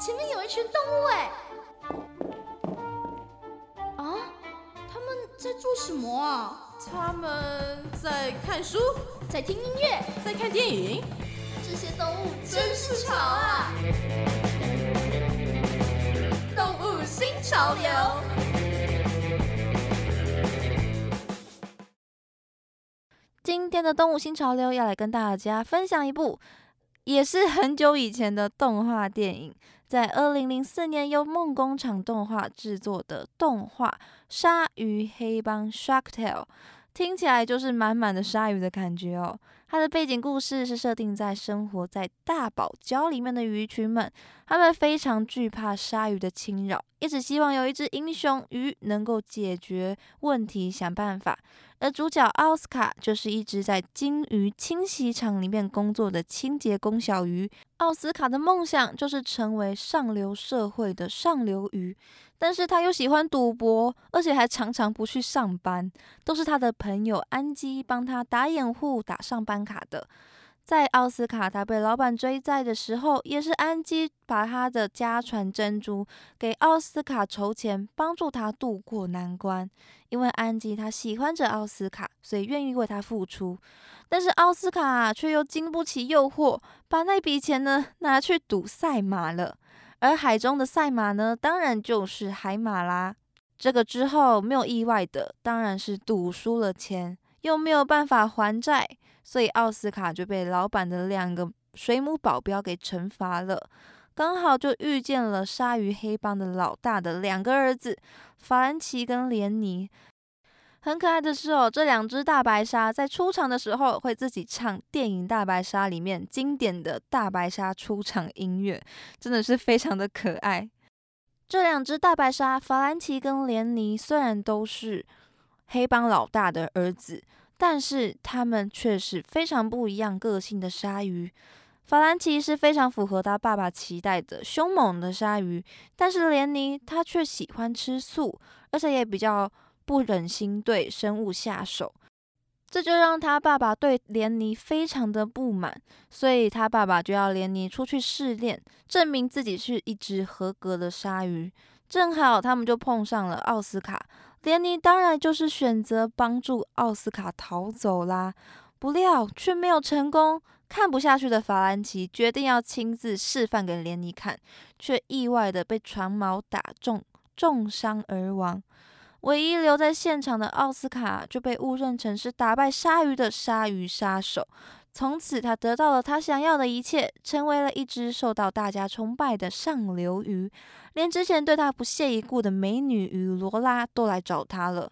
前面有一群动物哎！啊，他们在做什么啊？他们在看书，在听音乐，在看电影。这些动物真是潮啊！动物新潮流。今天的动物新潮流要来跟大家分享一部，也是很久以前的动画电影，在二零零四年由梦工厂动画制作的动画《鲨鱼黑帮》（Shark Tale），听起来就是满满的鲨鱼的感觉哦。它的背景故事是设定在生活在大堡礁里面的鱼群们，他们非常惧怕鲨鱼的侵扰，一直希望有一只英雄鱼能够解决问题，想办法。而主角奥斯卡就是一直在鲸鱼清洗厂里面工作的清洁工小鱼。奥斯卡的梦想就是成为上流社会的上流鱼，但是他又喜欢赌博，而且还常常不去上班，都是他的朋友安基帮他打掩护、打上班卡的。在奥斯卡他被老板追债的时候，也是安基把他的家传珍珠给奥斯卡筹钱，帮助他渡过难关。因为安吉他喜欢着奥斯卡，所以愿意为他付出。但是奥斯卡却又经不起诱惑，把那笔钱呢拿去赌赛马了。而海中的赛马呢，当然就是海马啦。这个之后没有意外的，当然是赌输了钱，又没有办法还债。所以奥斯卡就被老板的两个水母保镖给惩罚了，刚好就遇见了鲨鱼黑帮的老大的两个儿子法兰奇跟连尼。很可爱的是哦，这两只大白鲨在出场的时候会自己唱电影《大白鲨》里面经典的大白鲨出场音乐，真的是非常的可爱。这两只大白鲨法兰奇跟连尼虽然都是黑帮老大的儿子。但是他们却是非常不一样个性的鲨鱼。法兰奇是非常符合他爸爸期待的凶猛的鲨鱼，但是连尼他却喜欢吃素，而且也比较不忍心对生物下手，这就让他爸爸对连尼非常的不满，所以他爸爸就要连尼出去试炼，证明自己是一只合格的鲨鱼。正好他们就碰上了奥斯卡。连尼当然就是选择帮助奥斯卡逃走啦，不料却没有成功。看不下去的法兰奇决定要亲自示范给连尼看，却意外的被船锚打中，重伤而亡。唯一留在现场的奥斯卡就被误认成是打败鲨鱼的鲨鱼杀手。从此，他得到了他想要的一切，成为了一只受到大家崇拜的上流鱼。连之前对他不屑一顾的美女与罗拉都来找他了。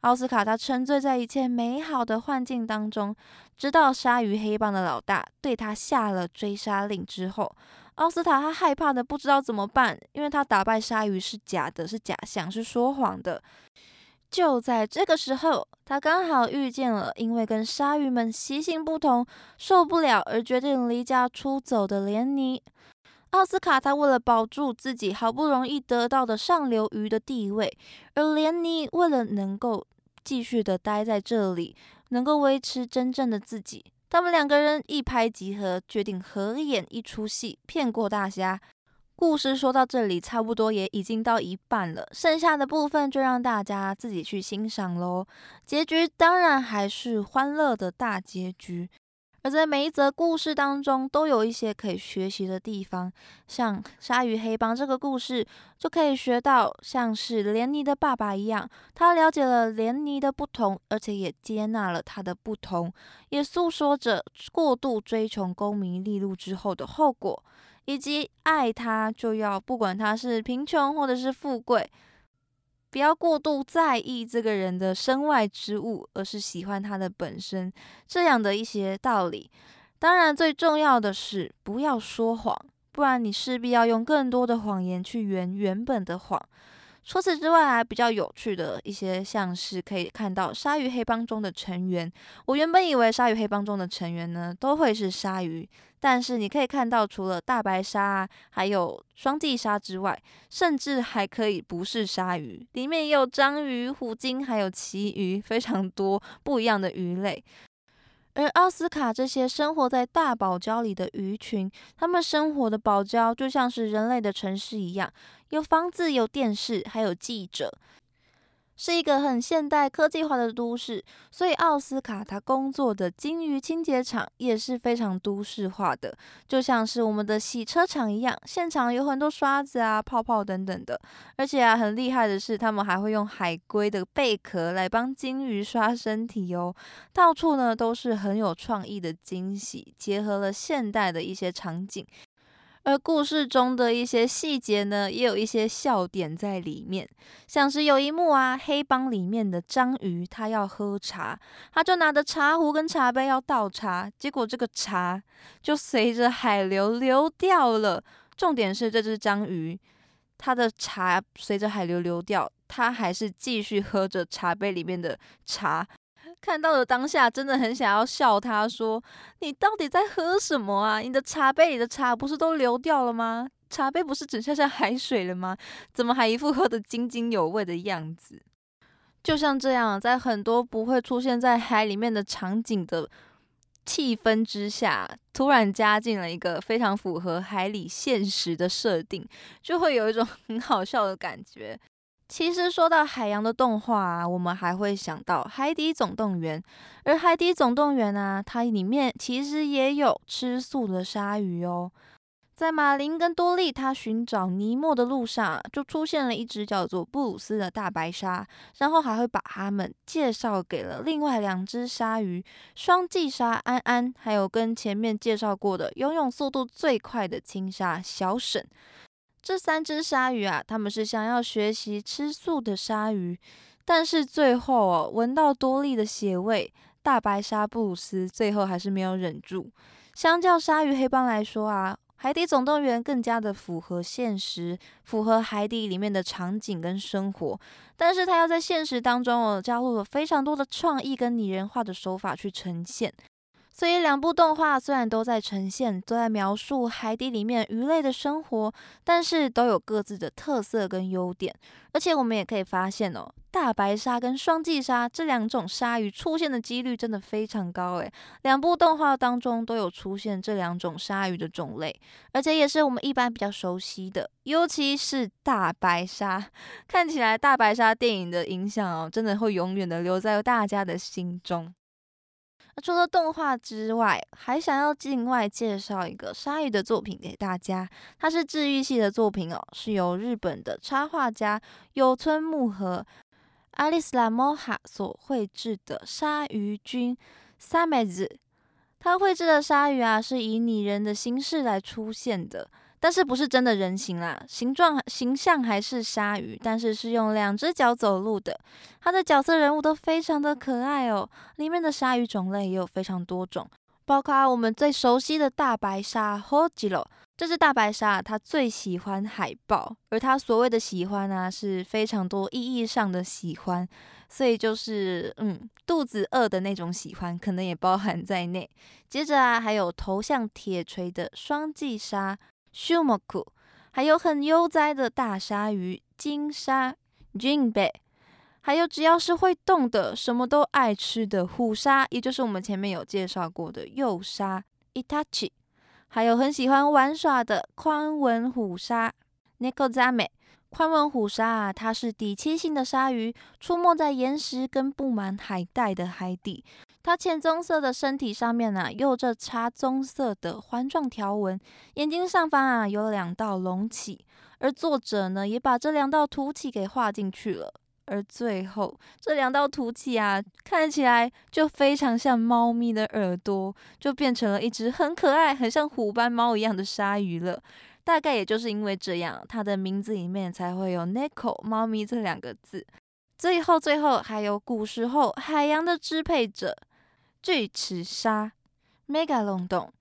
奥斯卡他沉醉在一切美好的幻境当中，直到鲨鱼黑帮的老大对他下了追杀令之后，奥斯卡他害怕的不知道怎么办，因为他打败鲨鱼是假的，是假象，是说谎的。就在这个时候，他刚好遇见了因为跟鲨鱼们习性不同，受不了而决定离家出走的连尼。奥斯卡他为了保住自己好不容易得到的上流鱼的地位，而连尼为了能够继续的待在这里，能够维持真正的自己，他们两个人一拍即合，决定合演一出戏，骗过大家。故事说到这里，差不多也已经到一半了，剩下的部分就让大家自己去欣赏喽。结局当然还是欢乐的大结局，而在每一则故事当中，都有一些可以学习的地方。像《鲨鱼黑帮》这个故事，就可以学到像是连尼的爸爸一样，他了解了连尼的不同，而且也接纳了他的不同，也诉说着过度追求功名利禄之后的后果。以及爱他就要不管他是贫穷或者是富贵，不要过度在意这个人的身外之物，而是喜欢他的本身这样的一些道理。当然，最重要的是不要说谎，不然你势必要用更多的谎言去圆原本的谎。除此之外，还比较有趣的一些，像是可以看到鲨鱼黑帮中的成员。我原本以为鲨鱼黑帮中的成员呢都会是鲨鱼，但是你可以看到，除了大白鲨还有双髻鲨之外，甚至还可以不是鲨鱼，里面也有章鱼、虎鲸还有旗鱼，非常多不一样的鱼类。而奥斯卡这些生活在大堡礁里的鱼群，他们生活的堡礁就像是人类的城市一样，有房子、有电视，还有记者。是一个很现代科技化的都市，所以奥斯卡他工作的金鱼清洁厂也是非常都市化的，就像是我们的洗车场一样，现场有很多刷子啊、泡泡等等的。而且啊，很厉害的是，他们还会用海龟的贝壳来帮金鱼刷身体哦。到处呢都是很有创意的惊喜，结合了现代的一些场景。而故事中的一些细节呢，也有一些笑点在里面，像是有一幕啊，黑帮里面的章鱼他要喝茶，他就拿着茶壶跟茶杯要倒茶，结果这个茶就随着海流流掉了。重点是这只章鱼，它的茶随着海流流掉，它还是继续喝着茶杯里面的茶。看到的当下，真的很想要笑。他说：“你到底在喝什么啊？你的茶杯里的茶不是都流掉了吗？茶杯不是只剩下海水了吗？怎么还一副喝得津津有味的样子？”就像这样，在很多不会出现在海里面的场景的气氛之下，突然加进了一个非常符合海里现实的设定，就会有一种 很好笑的感觉。其实说到海洋的动画啊，我们还会想到《海底总动员》，而《海底总动员》啊，它里面其实也有吃素的鲨鱼哦。在马林跟多利他寻找尼莫的路上，就出现了一只叫做布鲁斯的大白鲨，然后还会把他们介绍给了另外两只鲨鱼——双髻鲨安安，还有跟前面介绍过的游泳速度最快的青鲨小沈。这三只鲨鱼啊，他们是想要学习吃素的鲨鱼，但是最后哦，闻到多利的血味，大白鲨布鲁斯最后还是没有忍住。相较鲨鱼黑帮来说啊，海底总动员更加的符合现实，符合海底里面的场景跟生活，但是它要在现实当中哦，加入了非常多的创意跟拟人化的手法去呈现。所以两部动画虽然都在呈现、都在描述海底里面鱼类的生活，但是都有各自的特色跟优点。而且我们也可以发现哦，大白鲨跟双髻鲨这两种鲨鱼出现的几率真的非常高诶，两部动画当中都有出现这两种鲨鱼的种类，而且也是我们一般比较熟悉的，尤其是大白鲨。看起来大白鲨电影的影响哦，真的会永远的留在大家的心中。除了动画之外，还想要境外介绍一个鲨鱼的作品给大家。它是治愈系的作品哦，是由日本的插画家有村木和阿丽斯拉莫哈所绘制的鲨鱼君三美子。他绘制的鲨鱼啊，是以拟人的形式来出现的。但是不是真的人形啦，形状形象还是鲨鱼，但是是用两只脚走路的。它的角色人物都非常的可爱哦，里面的鲨鱼种类也有非常多种，包括我们最熟悉的大白鲨 Hojiro。这只大白鲨它最喜欢海豹，而它所谓的喜欢呢，是非常多意义上的喜欢，所以就是嗯，肚子饿的那种喜欢，可能也包含在内。接着啊，还有头像铁锤的双髻鲨。修莫库，还有很悠哉的大鲨鱼金鲨 Jinbe，还有只要是会动的、什么都爱吃的虎鲨，也就是我们前面有介绍过的幼鲨 Itachi，还有很喜欢玩耍的宽吻虎鲨 n i k o z a m e。宽吻虎鲨啊，它是底栖性的鲨鱼，出没在岩石跟布满海带的海底。它浅棕色的身体上面呢，有着茶棕色的环状条纹，眼睛上方啊有两道隆起，而作者呢也把这两道凸起给画进去了。而最后这两道凸起啊，看起来就非常像猫咪的耳朵，就变成了一只很可爱、很像虎斑猫一样的鲨鱼了。大概也就是因为这样，它的名字里面才会有 “neko” 猫咪这两个字。最后，最后还有古时候海洋的支配者。巨齿鲨，mega 龙洞，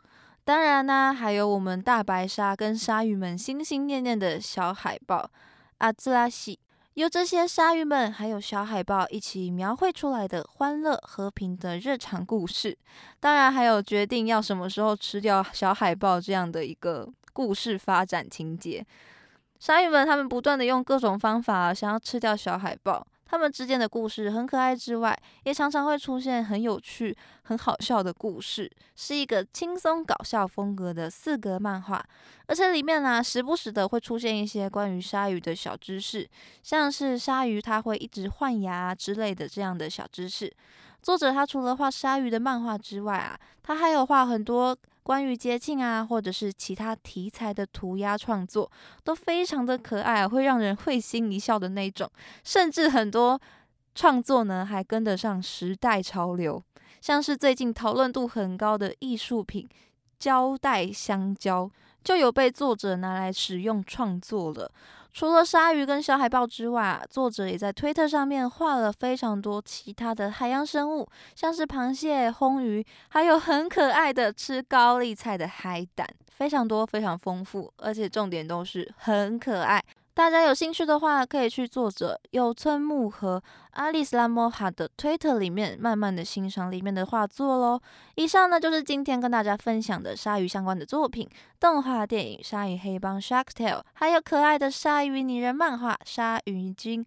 当然呢，还有我们大白鲨跟鲨鱼们心心念念的小海豹阿兹拉西，由这些鲨鱼们还有小海豹一起描绘出来的欢乐和平的日常故事。当然，还有决定要什么时候吃掉小海豹这样的一个故事发展情节。鲨鱼们他们不断的用各种方法想要吃掉小海豹。他们之间的故事很可爱之外，也常常会出现很有趣、很好笑的故事，是一个轻松搞笑风格的四格漫画。而且里面呢，时不时的会出现一些关于鲨鱼的小知识，像是鲨鱼它会一直换牙之类的这样的小知识。作者他除了画鲨鱼的漫画之外啊，他还有画很多。关于节庆啊，或者是其他题材的涂鸦创作，都非常的可爱，会让人会心一笑的那种。甚至很多创作呢，还跟得上时代潮流，像是最近讨论度很高的艺术品胶带香蕉，就有被作者拿来使用创作了。除了鲨鱼跟小海豹之外，作者也在推特上面画了非常多其他的海洋生物，像是螃蟹、红鱼，还有很可爱的吃高丽菜的海胆，非常多，非常丰富，而且重点都是很可爱。大家有兴趣的话，可以去作者有村木和阿丽斯拉莫哈的推特里面，慢慢的欣赏里面的画作喽。以上呢就是今天跟大家分享的鲨鱼相关的作品，动画电影《鲨鱼黑帮》（Shark Tale），还有可爱的鲨鱼拟人漫画《鲨鱼精》。